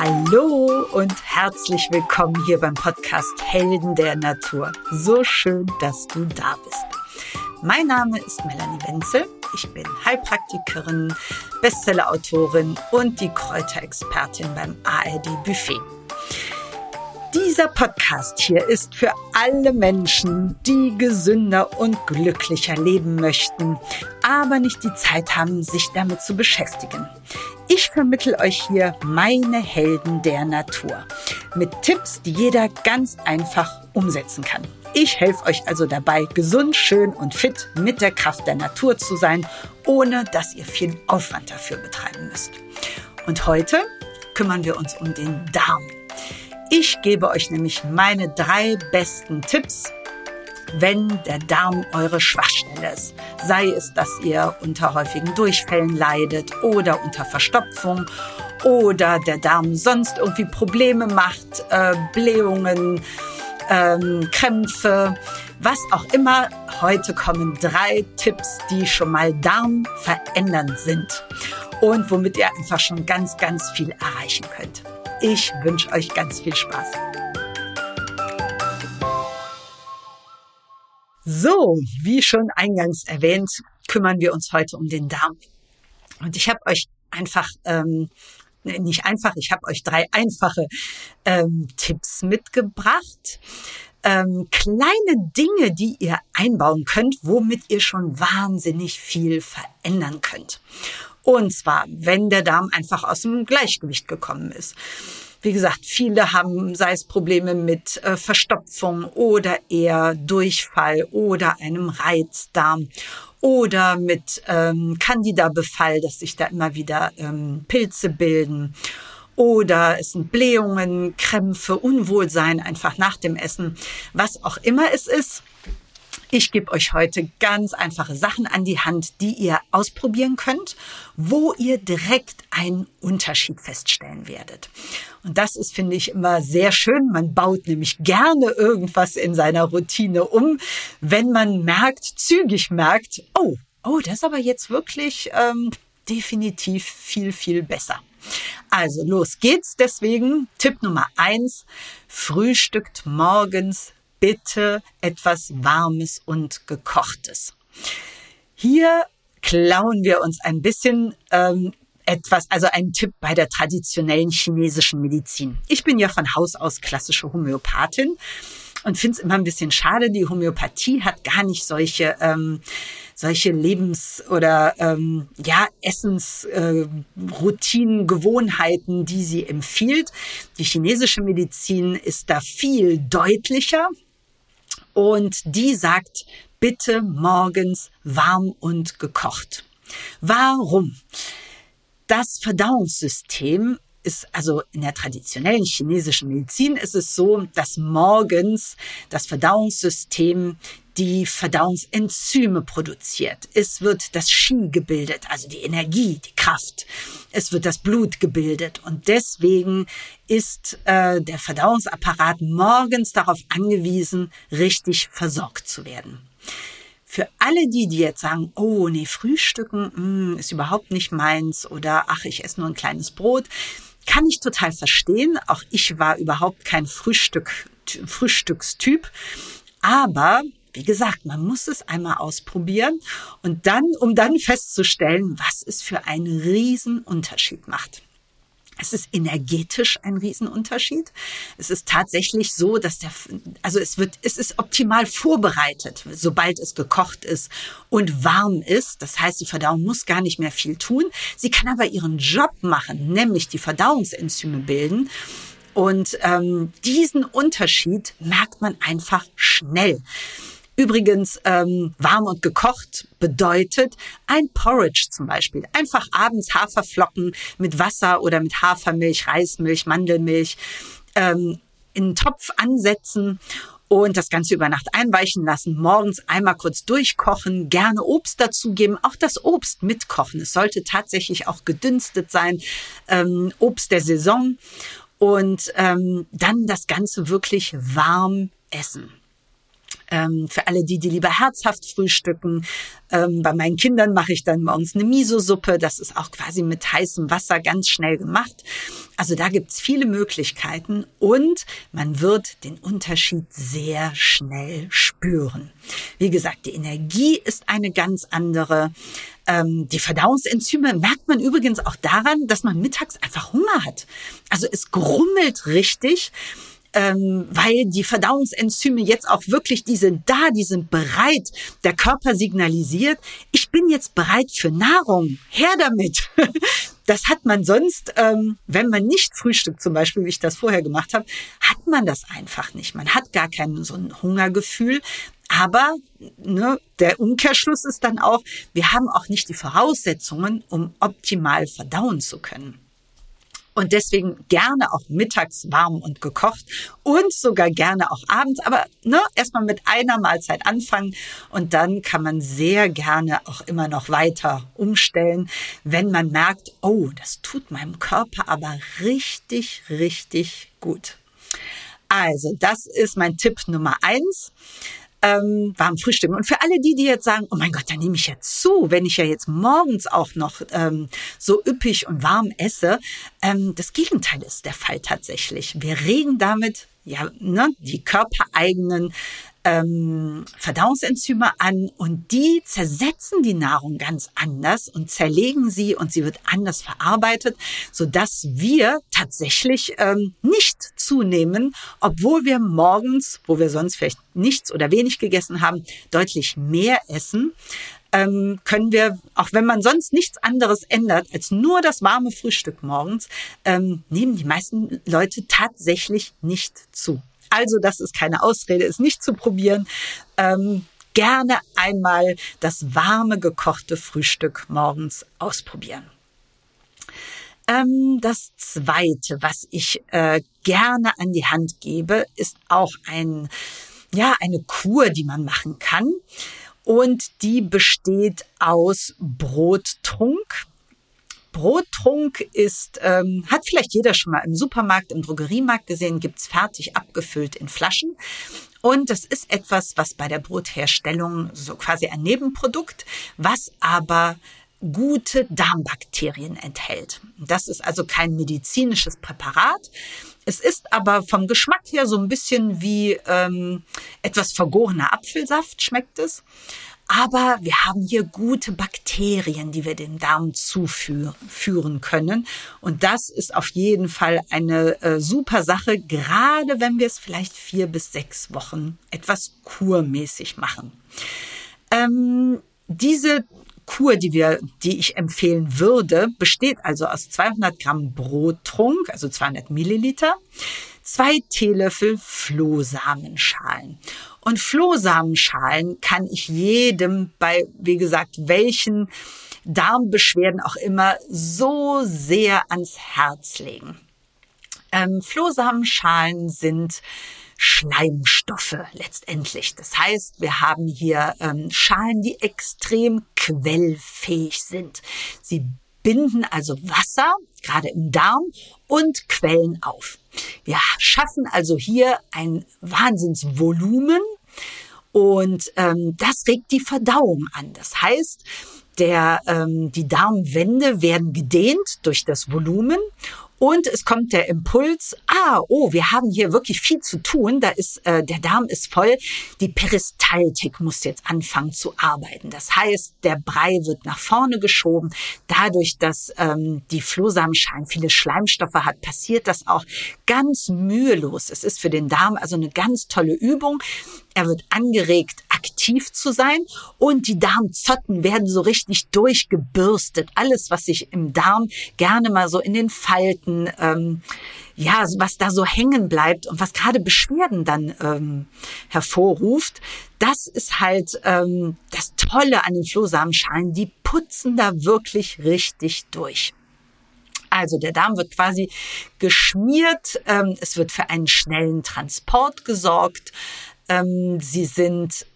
Hallo und herzlich willkommen hier beim Podcast Helden der Natur. So schön, dass du da bist. Mein Name ist Melanie Wenzel. Ich bin Heilpraktikerin, Bestsellerautorin und die Kräuterexpertin beim ARD Buffet. Dieser Podcast hier ist für alle Menschen, die gesünder und glücklicher leben möchten, aber nicht die Zeit haben, sich damit zu beschäftigen. Ich vermittel euch hier meine Helden der Natur mit Tipps, die jeder ganz einfach umsetzen kann. Ich helfe euch also dabei, gesund, schön und fit mit der Kraft der Natur zu sein, ohne dass ihr viel Aufwand dafür betreiben müsst. Und heute kümmern wir uns um den Darm. Ich gebe euch nämlich meine drei besten Tipps, wenn der Darm eure Schwachstelle ist. Sei es, dass ihr unter häufigen Durchfällen leidet oder unter Verstopfung oder der Darm sonst irgendwie Probleme macht, äh, Blähungen, ähm, Krämpfe, was auch immer. Heute kommen drei Tipps, die schon mal Darm verändern sind und womit ihr einfach schon ganz, ganz viel erreichen könnt. Ich wünsche euch ganz viel Spaß. So, wie schon eingangs erwähnt, kümmern wir uns heute um den Darm. Und ich habe euch einfach, ähm, nicht einfach, ich habe euch drei einfache ähm, Tipps mitgebracht. Ähm, kleine Dinge, die ihr einbauen könnt, womit ihr schon wahnsinnig viel verändern könnt. Und zwar, wenn der Darm einfach aus dem Gleichgewicht gekommen ist. Wie gesagt, viele haben, sei es Probleme mit äh, Verstopfung oder eher Durchfall oder einem Reizdarm oder mit ähm, Candida-Befall, dass sich da immer wieder ähm, Pilze bilden oder es sind Blähungen, Krämpfe, Unwohlsein einfach nach dem Essen, was auch immer es ist. Ich gebe euch heute ganz einfache Sachen an die Hand, die ihr ausprobieren könnt, wo ihr direkt einen Unterschied feststellen werdet. Und das ist, finde ich, immer sehr schön. Man baut nämlich gerne irgendwas in seiner Routine um, wenn man merkt, zügig merkt, oh, oh, das ist aber jetzt wirklich ähm, definitiv viel, viel besser. Also los geht's. Deswegen Tipp Nummer eins, frühstückt morgens bitte etwas Warmes und Gekochtes. Hier klauen wir uns ein bisschen ähm, etwas, also ein Tipp bei der traditionellen chinesischen Medizin. Ich bin ja von Haus aus klassische Homöopathin und finde es immer ein bisschen schade, die Homöopathie hat gar nicht solche ähm, solche Lebens- oder ähm, ja Essensroutinen, äh, Gewohnheiten, die sie empfiehlt. Die chinesische Medizin ist da viel deutlicher und die sagt, bitte morgens warm und gekocht. Warum? Das Verdauungssystem ist also in der traditionellen chinesischen Medizin ist es so, dass morgens das Verdauungssystem die Verdauungsenzyme produziert. Es wird das Qi gebildet, also die Energie, die Kraft. Es wird das Blut gebildet. Und deswegen ist äh, der Verdauungsapparat morgens darauf angewiesen, richtig versorgt zu werden. Für alle die, die jetzt sagen, oh nee, Frühstücken mh, hm, ist überhaupt nicht meins oder ach, ich esse nur ein kleines Brot, kann ich total verstehen. Auch ich war überhaupt kein Frühstück, Frühstückstyp. Aber wie gesagt, man muss es einmal ausprobieren und dann, um dann festzustellen, was es für einen Riesenunterschied macht. Es ist energetisch ein Riesenunterschied. Es ist tatsächlich so, dass der, also es wird, es ist optimal vorbereitet, sobald es gekocht ist und warm ist. Das heißt, die Verdauung muss gar nicht mehr viel tun. Sie kann aber ihren Job machen, nämlich die Verdauungsenzyme bilden. Und ähm, diesen Unterschied merkt man einfach schnell. Übrigens, ähm, warm und gekocht bedeutet ein Porridge zum Beispiel. Einfach abends Haferflocken mit Wasser oder mit Hafermilch, Reismilch, Mandelmilch ähm, in einen Topf ansetzen und das Ganze über Nacht einweichen lassen, morgens einmal kurz durchkochen, gerne Obst dazugeben, auch das Obst mitkochen. Es sollte tatsächlich auch gedünstet sein, ähm, Obst der Saison und ähm, dann das Ganze wirklich warm essen. Ähm, für alle die, die lieber herzhaft frühstücken. Ähm, bei meinen Kindern mache ich dann morgens eine Miso-Suppe. Das ist auch quasi mit heißem Wasser ganz schnell gemacht. Also da gibt's viele Möglichkeiten und man wird den Unterschied sehr schnell spüren. Wie gesagt, die Energie ist eine ganz andere. Ähm, die Verdauungsenzyme merkt man übrigens auch daran, dass man mittags einfach Hunger hat. Also es grummelt richtig ähm, weil die Verdauungsenzyme jetzt auch wirklich, die sind da, die sind bereit. Der Körper signalisiert, ich bin jetzt bereit für Nahrung. Her damit. Das hat man sonst, ähm, wenn man nicht frühstückt, zum Beispiel, wie ich das vorher gemacht habe, hat man das einfach nicht. Man hat gar kein so ein Hungergefühl. Aber ne, der Umkehrschluss ist dann auch, wir haben auch nicht die Voraussetzungen, um optimal verdauen zu können und deswegen gerne auch mittags warm und gekocht und sogar gerne auch abends. Aber ne, erstmal mit einer Mahlzeit anfangen und dann kann man sehr gerne auch immer noch weiter umstellen, wenn man merkt, oh, das tut meinem Körper aber richtig, richtig gut. Also, das ist mein Tipp Nummer eins ähm, warm frühstücken. Und für alle die, die jetzt sagen, oh mein Gott, da nehme ich ja zu, wenn ich ja jetzt morgens auch noch ähm, so üppig und warm esse, ähm, das Gegenteil ist der Fall tatsächlich. Wir regen damit ja ne, die körpereigenen ähm, Verdauungsenzyme an und die zersetzen die Nahrung ganz anders und zerlegen sie und sie wird anders verarbeitet, so dass wir tatsächlich ähm, nicht zunehmen, obwohl wir morgens, wo wir sonst vielleicht nichts oder wenig gegessen haben, deutlich mehr essen. Ähm, können wir, auch wenn man sonst nichts anderes ändert als nur das warme Frühstück morgens, ähm, nehmen die meisten Leute tatsächlich nicht zu. Also das ist keine Ausrede, es nicht zu probieren. Ähm, gerne einmal das warme gekochte Frühstück morgens ausprobieren. Ähm, das Zweite, was ich äh, gerne an die Hand gebe, ist auch ein, ja, eine Kur, die man machen kann. Und die besteht aus Brottrunk. Brottrunk ist, ähm, hat vielleicht jeder schon mal im Supermarkt, im Drogeriemarkt gesehen, gibt's fertig abgefüllt in Flaschen. Und das ist etwas, was bei der Brotherstellung so quasi ein Nebenprodukt, was aber gute Darmbakterien enthält. Das ist also kein medizinisches Präparat. Es ist aber vom Geschmack her so ein bisschen wie ähm, etwas vergorener Apfelsaft schmeckt es. Aber wir haben hier gute Bakterien, die wir dem Darm zuführen können. Und das ist auf jeden Fall eine äh, super Sache, gerade wenn wir es vielleicht vier bis sechs Wochen etwas kurmäßig machen. Ähm, diese Kur, die wir, die ich empfehlen würde, besteht also aus 200 Gramm Brottrunk, also 200 Milliliter, zwei Teelöffel Flohsamenschalen. Und Flohsamenschalen kann ich jedem bei, wie gesagt, welchen Darmbeschwerden auch immer so sehr ans Herz legen. Ähm, Flohsamenschalen sind Schleimstoffe letztendlich. Das heißt, wir haben hier ähm, Schalen, die extrem quellfähig sind. Sie binden also Wasser, gerade im Darm, und quellen auf. Wir schaffen also hier ein Wahnsinnsvolumen und ähm, das regt die Verdauung an. Das heißt, der, ähm, die Darmwände werden gedehnt durch das Volumen und es kommt der Impuls, ah, oh, wir haben hier wirklich viel zu tun, da ist, äh, der Darm ist voll, die Peristaltik muss jetzt anfangen zu arbeiten. Das heißt, der Brei wird nach vorne geschoben. Dadurch, dass ähm, die Flohsamenschalen viele Schleimstoffe hat, passiert das auch ganz mühelos. Es ist für den Darm also eine ganz tolle Übung. Er wird angeregt, aktiv zu sein und die Darmzotten werden so richtig durchgebürstet. Alles, was sich im Darm gerne mal so in den Falten, ähm, ja, was da so hängen bleibt und was gerade Beschwerden dann ähm, hervorruft, das ist halt ähm, das Tolle an den Flohsamenschalen. Die putzen da wirklich richtig durch. Also der Darm wird quasi geschmiert, ähm, es wird für einen schnellen Transport gesorgt. Ähm, sie sind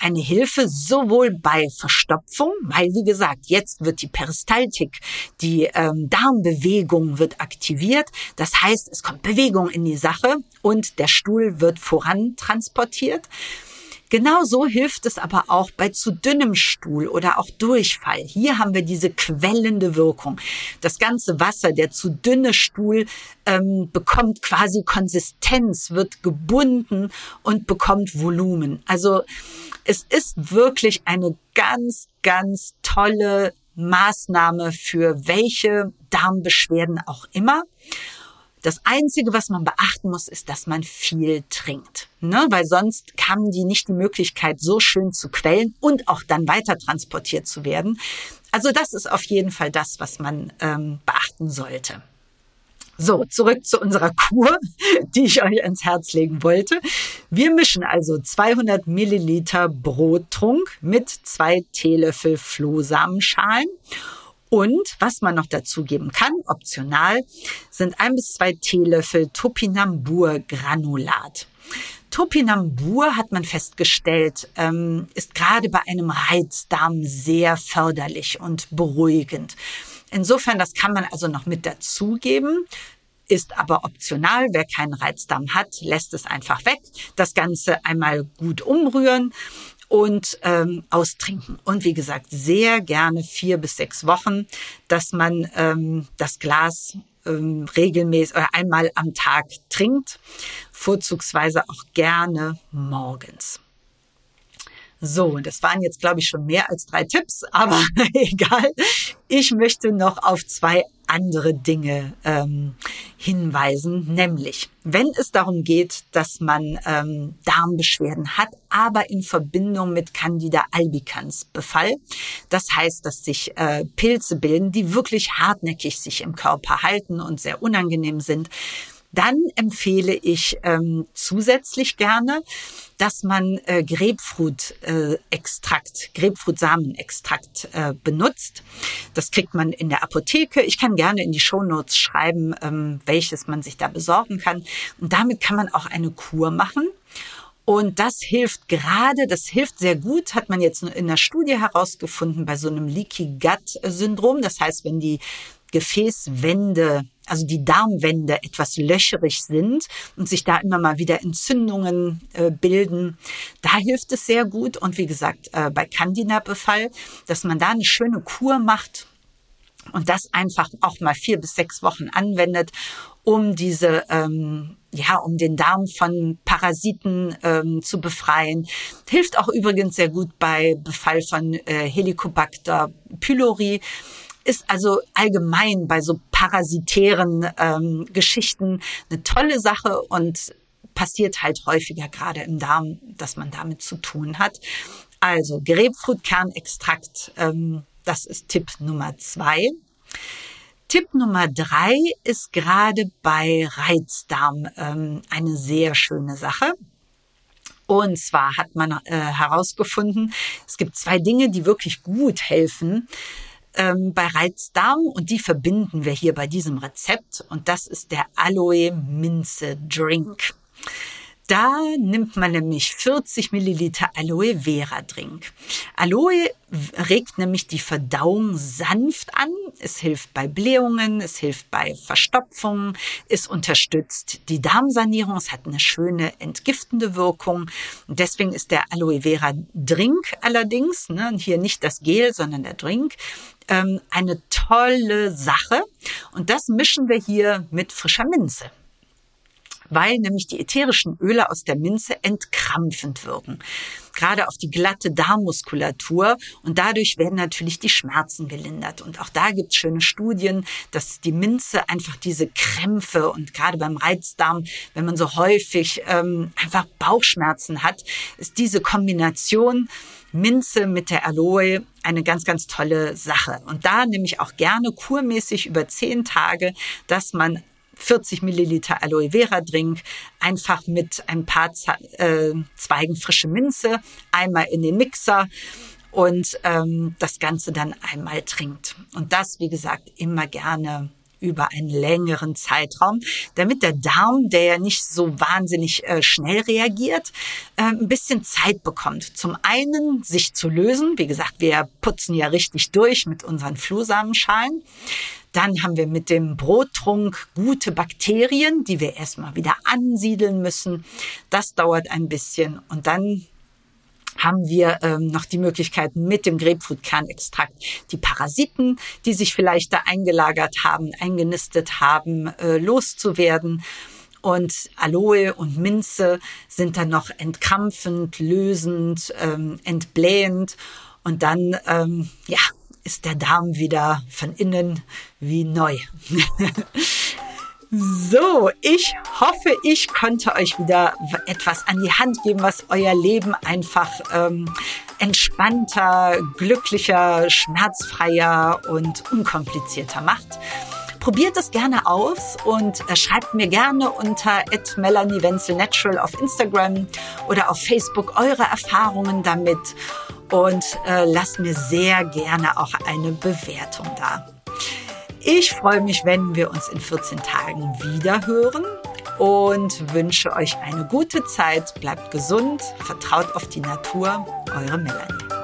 eine Hilfe sowohl bei Verstopfung, weil wie gesagt, jetzt wird die Peristaltik, die ähm, Darmbewegung wird aktiviert. Das heißt, es kommt Bewegung in die Sache und der Stuhl wird vorantransportiert. Genauso hilft es aber auch bei zu dünnem Stuhl oder auch Durchfall. Hier haben wir diese quellende Wirkung. Das ganze Wasser, der zu dünne Stuhl ähm, bekommt quasi Konsistenz, wird gebunden und bekommt Volumen. Also es ist wirklich eine ganz, ganz tolle Maßnahme für welche Darmbeschwerden auch immer. Das Einzige, was man beachten muss, ist, dass man viel trinkt. Ne? Weil sonst haben die nicht die Möglichkeit, so schön zu quellen und auch dann weiter transportiert zu werden. Also das ist auf jeden Fall das, was man ähm, beachten sollte. So, zurück zu unserer Kur, die ich euch ans Herz legen wollte. Wir mischen also 200 Milliliter Brottrunk mit zwei Teelöffel Flohsamenschalen und was man noch dazugeben kann, optional, sind ein bis zwei Teelöffel Topinambur-Granulat. Topinambur hat man festgestellt, ähm, ist gerade bei einem Reizdarm sehr förderlich und beruhigend. Insofern, das kann man also noch mit dazugeben ist aber optional. Wer keinen Reizdarm hat, lässt es einfach weg. Das Ganze einmal gut umrühren und ähm, austrinken. Und wie gesagt, sehr gerne vier bis sechs Wochen, dass man ähm, das Glas ähm, regelmäßig oder einmal am Tag trinkt, vorzugsweise auch gerne morgens. So, das waren jetzt, glaube ich, schon mehr als drei Tipps, aber egal. Ich möchte noch auf zwei andere Dinge ähm, hinweisen, nämlich wenn es darum geht, dass man ähm, Darmbeschwerden hat, aber in Verbindung mit Candida albicans Befall. Das heißt, dass sich äh, Pilze bilden, die wirklich hartnäckig sich im Körper halten und sehr unangenehm sind dann empfehle ich ähm, zusätzlich gerne, dass man äh, Grapefruit-Extrakt, äh, Grapefruit-Samenextrakt äh, benutzt. Das kriegt man in der Apotheke. Ich kann gerne in die Shownotes schreiben, ähm, welches man sich da besorgen kann. Und damit kann man auch eine Kur machen. Und das hilft gerade, das hilft sehr gut, hat man jetzt in der Studie herausgefunden bei so einem Leaky Gut Syndrom. Das heißt, wenn die Gefäßwände, also die Darmwände etwas löcherig sind und sich da immer mal wieder Entzündungen äh, bilden. Da hilft es sehr gut. Und wie gesagt, äh, bei Candida-Befall, dass man da eine schöne Kur macht und das einfach auch mal vier bis sechs Wochen anwendet, um diese, ähm, ja, um den Darm von Parasiten ähm, zu befreien. Hilft auch übrigens sehr gut bei Befall von äh, Helicobacter pylori ist also allgemein bei so parasitären ähm, Geschichten eine tolle Sache und passiert halt häufiger gerade im Darm, dass man damit zu tun hat. Also Grapefruitkernextrakt, ähm, das ist Tipp Nummer zwei. Tipp Nummer drei ist gerade bei Reizdarm ähm, eine sehr schöne Sache. Und zwar hat man äh, herausgefunden, es gibt zwei Dinge, die wirklich gut helfen ähm, bei Reizdarm und die verbinden wir hier bei diesem Rezept und das ist der Aloe Minze Drink. Da nimmt man nämlich 40 Milliliter Aloe Vera Drink. Aloe regt nämlich die Verdauung sanft an. Es hilft bei Blähungen, es hilft bei Verstopfungen, es unterstützt die Darmsanierung, es hat eine schöne entgiftende Wirkung. Und deswegen ist der Aloe Vera Drink allerdings, ne, hier nicht das Gel, sondern der Drink, ähm, eine tolle Sache. Und das mischen wir hier mit frischer Minze weil nämlich die ätherischen Öle aus der Minze entkrampfend wirken. Gerade auf die glatte Darmmuskulatur und dadurch werden natürlich die Schmerzen gelindert. Und auch da gibt es schöne Studien, dass die Minze einfach diese Krämpfe und gerade beim Reizdarm, wenn man so häufig ähm, einfach Bauchschmerzen hat, ist diese Kombination Minze mit der Aloe eine ganz, ganz tolle Sache. Und da nehme ich auch gerne kurmäßig über zehn Tage, dass man 40 Milliliter Aloe Vera Drink, einfach mit ein paar äh, Zweigen frische Minze, einmal in den Mixer und ähm, das Ganze dann einmal trinkt. Und das, wie gesagt, immer gerne über einen längeren Zeitraum, damit der Darm, der ja nicht so wahnsinnig äh, schnell reagiert, äh, ein bisschen Zeit bekommt. Zum einen sich zu lösen. Wie gesagt, wir putzen ja richtig durch mit unseren Flohsamenschalen. Dann haben wir mit dem Brottrunk gute Bakterien, die wir erstmal wieder ansiedeln müssen. Das dauert ein bisschen und dann haben wir ähm, noch die Möglichkeit, mit dem Grapefruitkernextrakt die Parasiten, die sich vielleicht da eingelagert haben, eingenistet haben, äh, loszuwerden. Und Aloe und Minze sind dann noch entkrampfend, lösend, ähm, entblähend. Und dann, ähm, ja, ist der Darm wieder von innen wie neu. So, ich hoffe, ich konnte euch wieder etwas an die Hand geben, was euer Leben einfach ähm, entspannter, glücklicher, schmerzfreier und unkomplizierter macht. Probiert es gerne aus und äh, schreibt mir gerne unter Melanie Wenzel Natural auf Instagram oder auf Facebook eure Erfahrungen damit und äh, lasst mir sehr gerne auch eine Bewertung da. Ich freue mich, wenn wir uns in 14 Tagen wieder hören und wünsche euch eine gute Zeit. Bleibt gesund, vertraut auf die Natur. Eure Melanie.